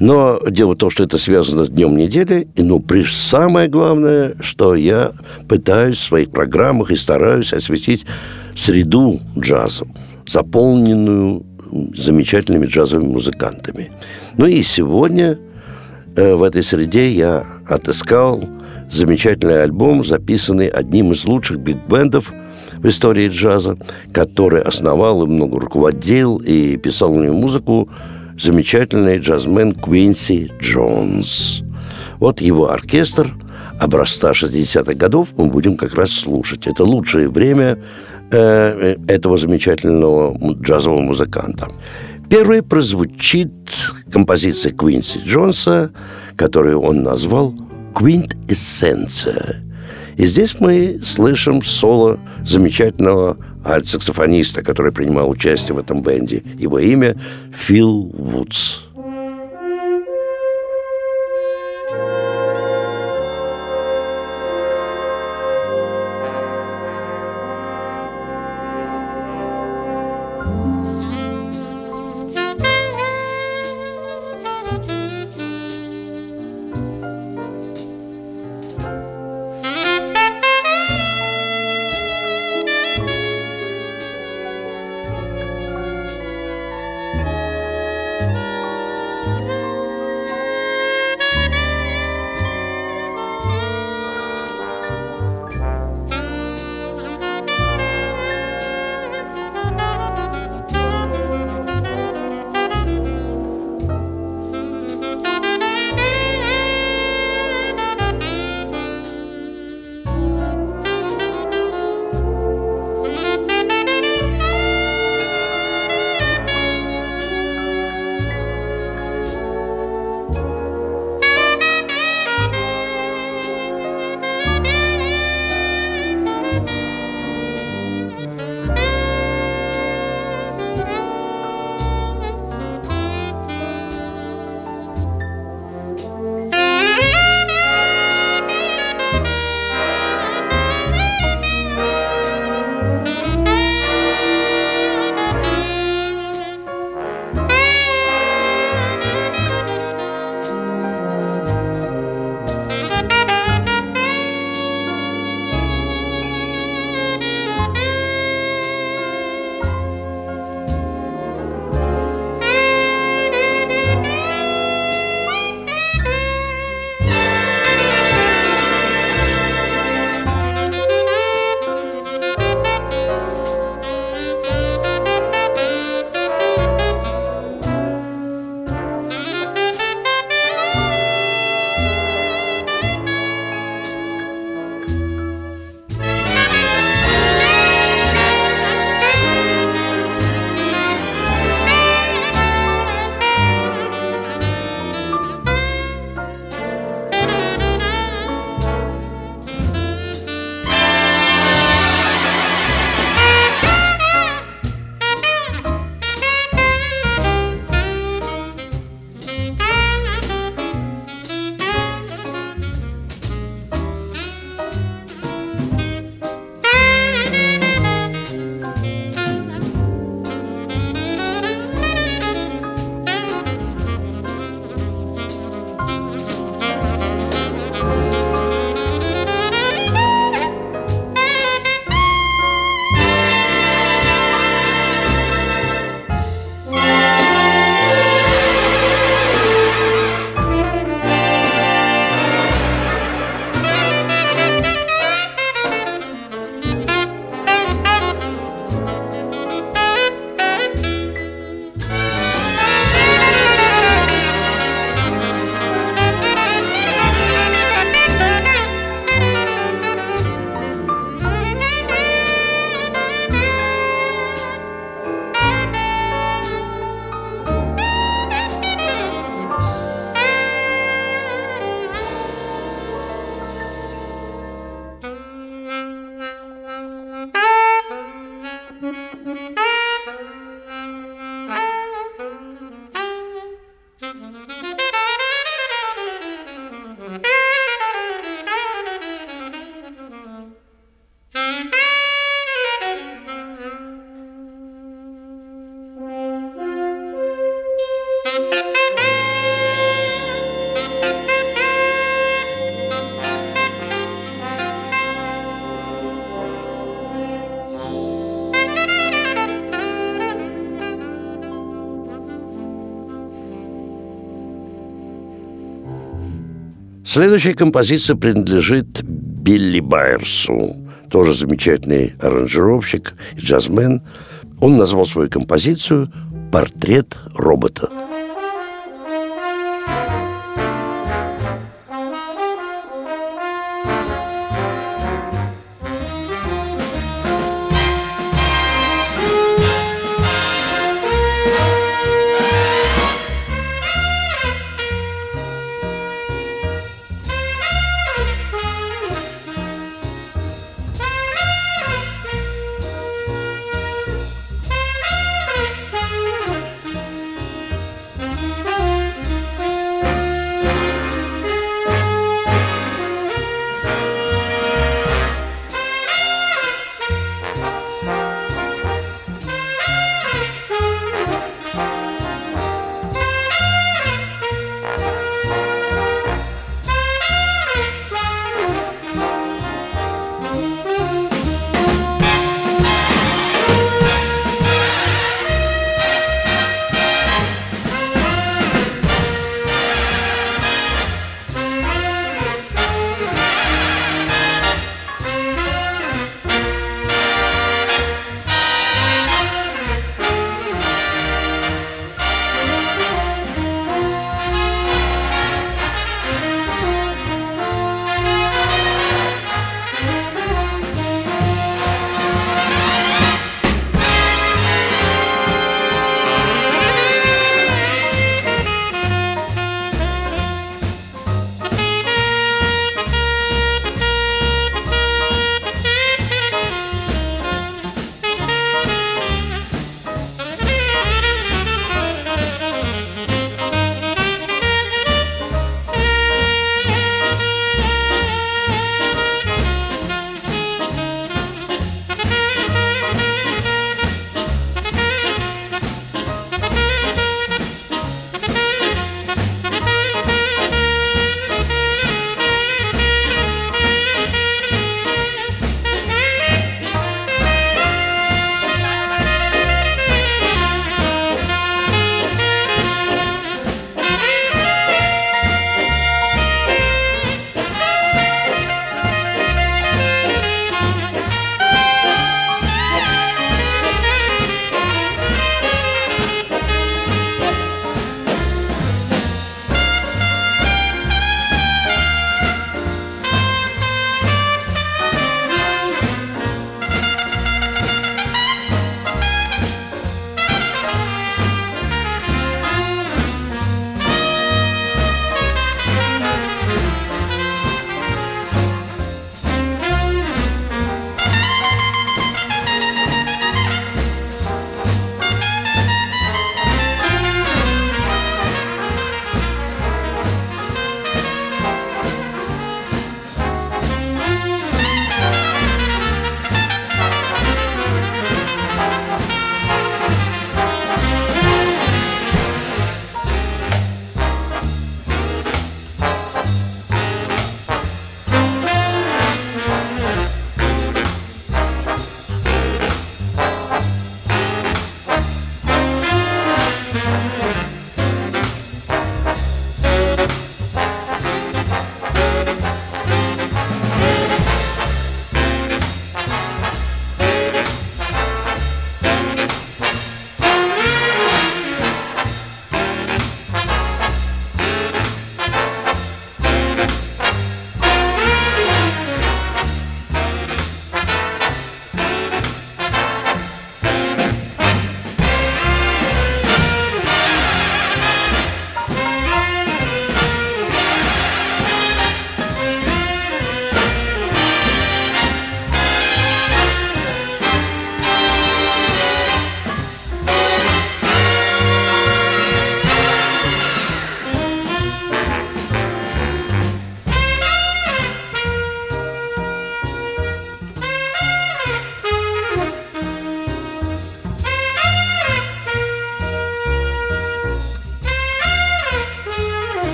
Но дело в том, что это связано с днем недели, и ну, самое главное, что я пытаюсь в своих программах и стараюсь осветить среду джаза, заполненную замечательными джазовыми музыкантами. Ну и сегодня э, в этой среде я отыскал замечательный альбом, записанный одним из лучших биг-бендов в истории джаза, который основал и много руководил и писал него музыку замечательный джазмен Квинси Джонс. Вот его оркестр образца 60-х годов мы будем как раз слушать. Это лучшее время э, этого замечательного джазового музыканта. Первый прозвучит композиция Квинси Джонса, которую он назвал «Квинт Эссенция». И здесь мы слышим соло замечательного альт-саксофониста, который принимал участие в этом бенде. Его имя Фил Вудс. Следующая композиция принадлежит Билли Байерсу, тоже замечательный аранжировщик и джазмен. Он назвал свою композицию «Портрет робота».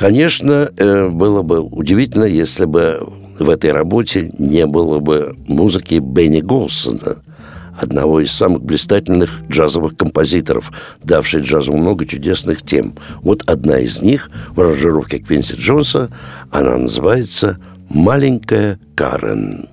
Конечно, э, было бы удивительно, если бы в этой работе не было бы музыки Бенни Голсона, одного из самых блистательных джазовых композиторов, давший джазу много чудесных тем. Вот одна из них в аранжировке Квинси Джонса, она называется «Маленькая Карен».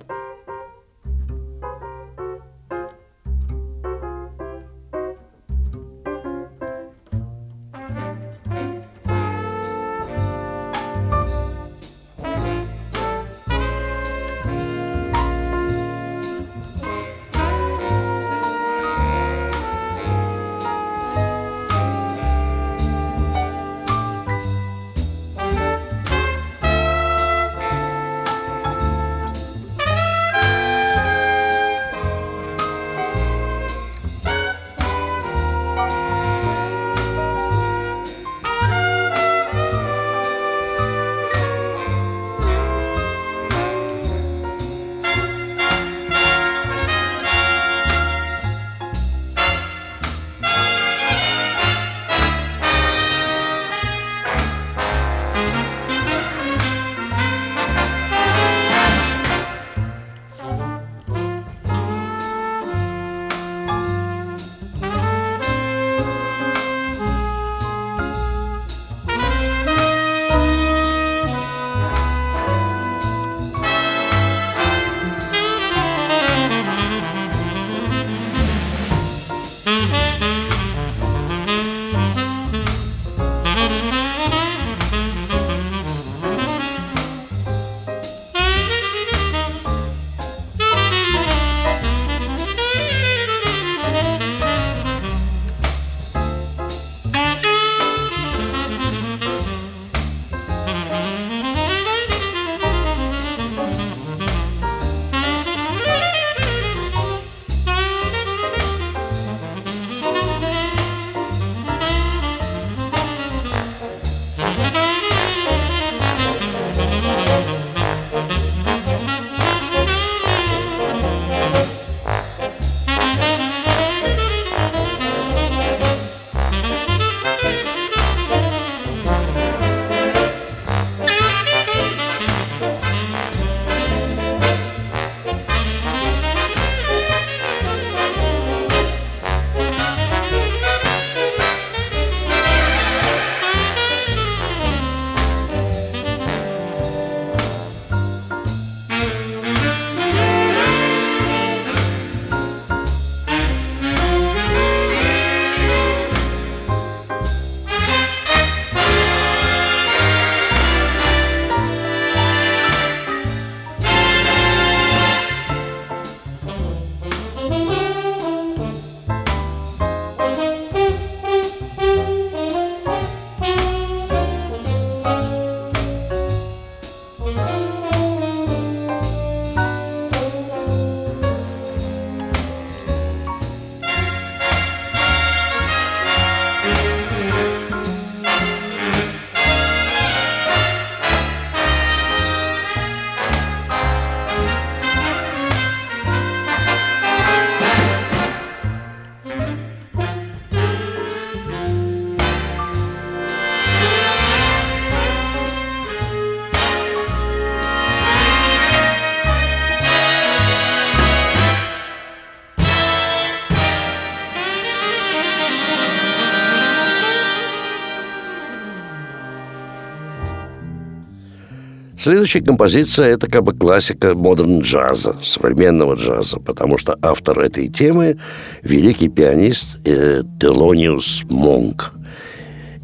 Следующая композиция – это как бы классика модерн джаза, современного джаза, потому что автор этой темы – великий пианист э, Телониус Монк.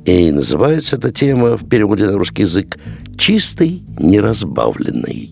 И называется эта тема в переводе на русский язык «Чистый неразбавленный».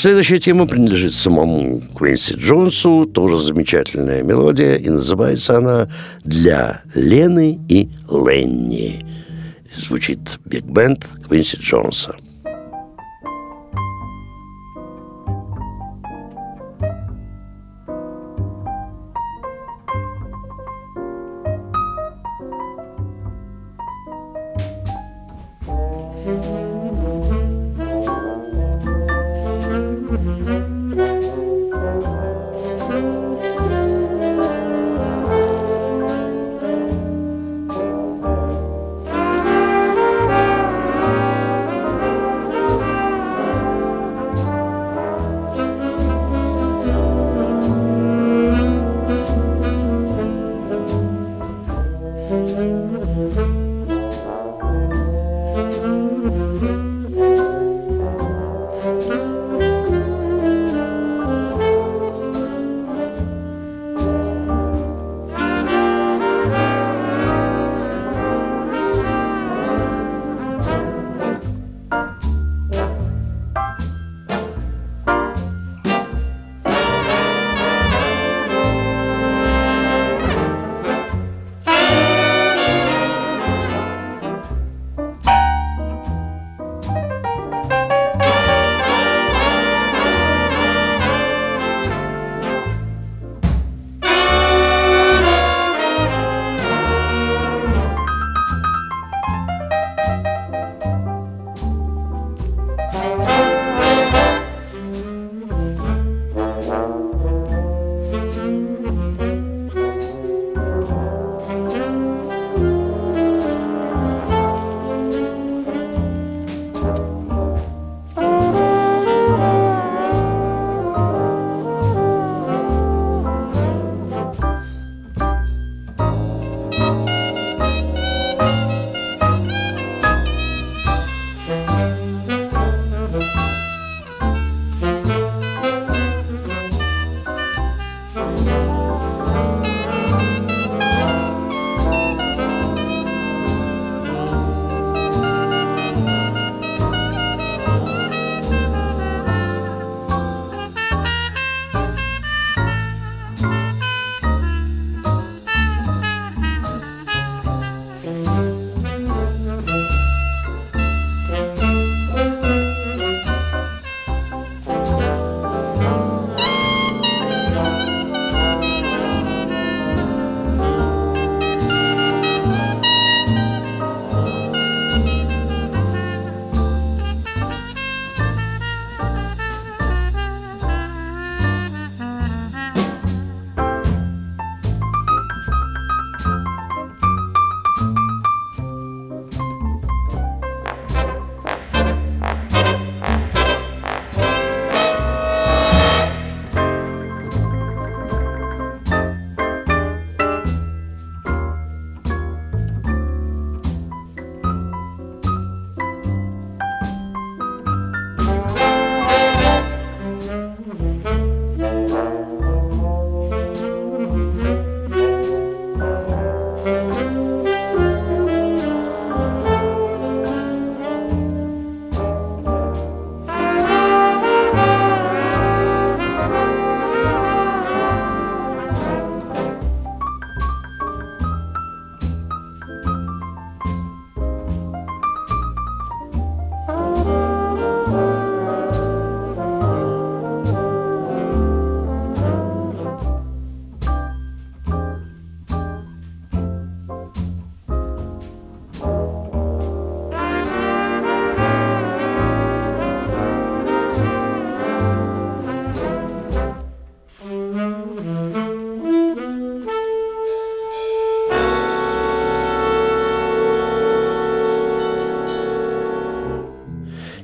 Следующая тема принадлежит самому Квинси Джонсу, тоже замечательная мелодия, и называется она «Для Лены и Ленни». Звучит биг-бенд Квинси Джонса –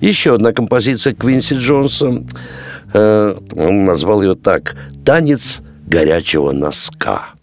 Еще одна композиция Квинси Джонса. Э, он назвал ее так «Танец горячего носка».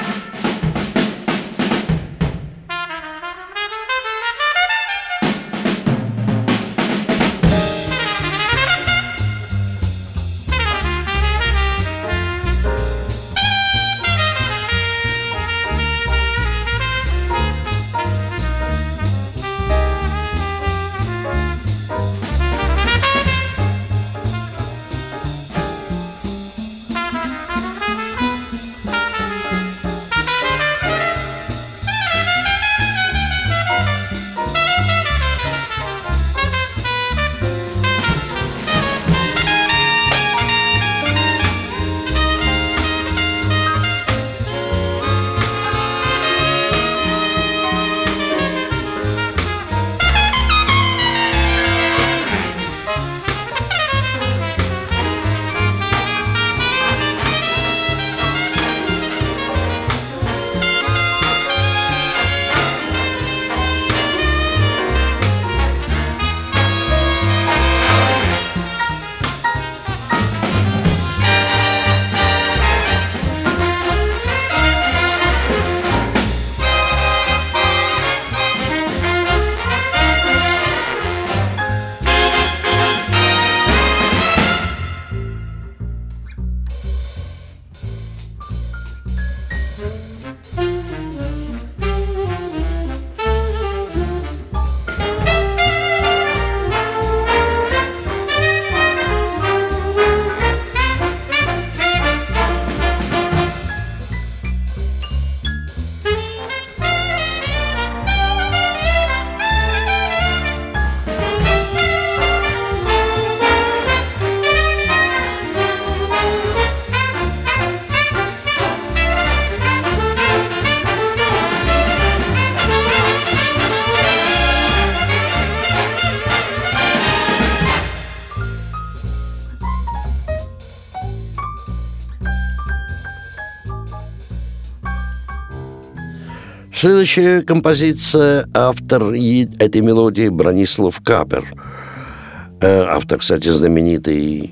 Bye. Следующая композиция, автор этой мелодии Бронислав Капер. Э, автор, кстати, знаменитой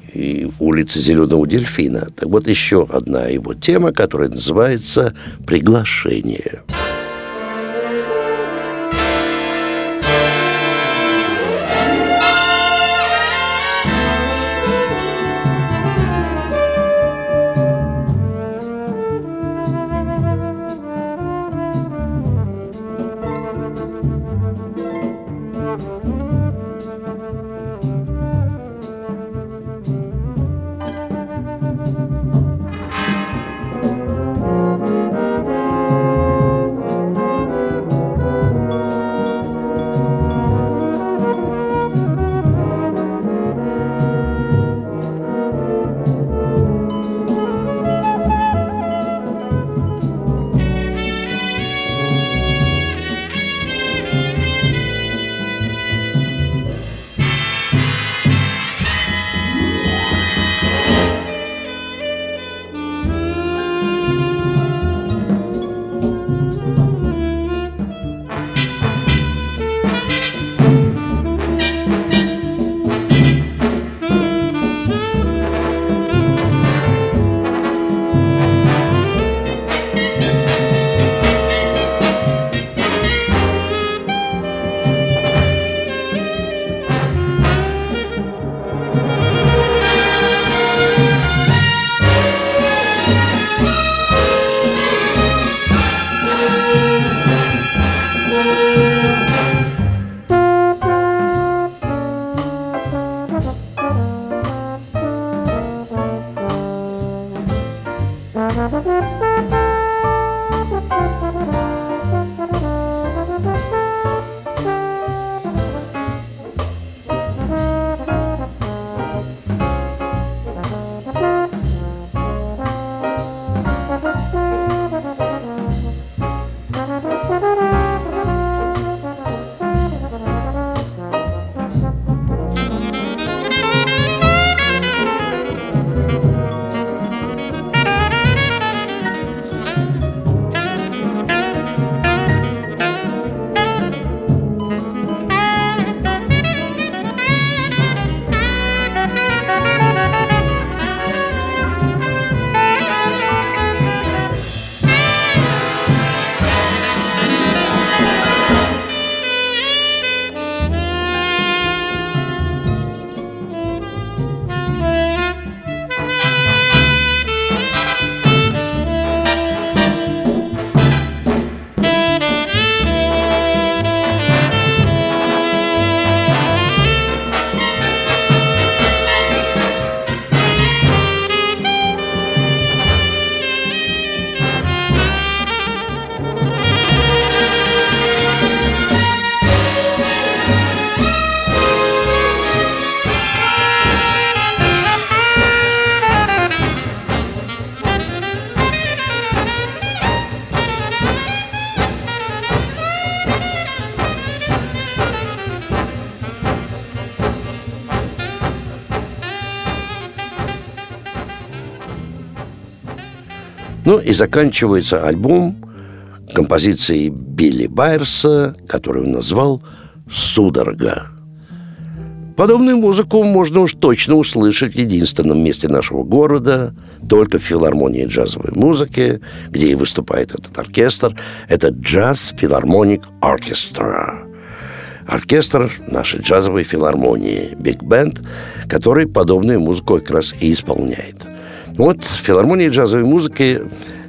улицы Зеленого Дельфина. Так вот, еще одна его тема, которая называется «Приглашение». Ну и заканчивается альбом композицией Билли Байерса, которую он назвал «Судорога». Подобную музыку можно уж точно услышать в единственном месте нашего города, только в филармонии джазовой музыки, где и выступает этот оркестр. Это Джаз Филармоник Оркестра. Оркестр нашей джазовой филармонии, биг бенд, который подобную музыку как раз и исполняет. Вот в филармонии джазовой музыки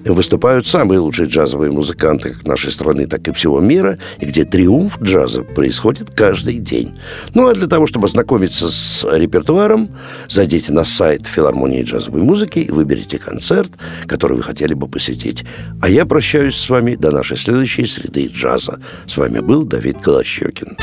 выступают самые лучшие джазовые музыканты как нашей страны, так и всего мира, и где триумф джаза происходит каждый день. Ну а для того, чтобы ознакомиться с репертуаром, зайдите на сайт филармонии джазовой музыки и выберите концерт, который вы хотели бы посетить. А я прощаюсь с вами до нашей следующей среды джаза. С вами был Давид Голощекин.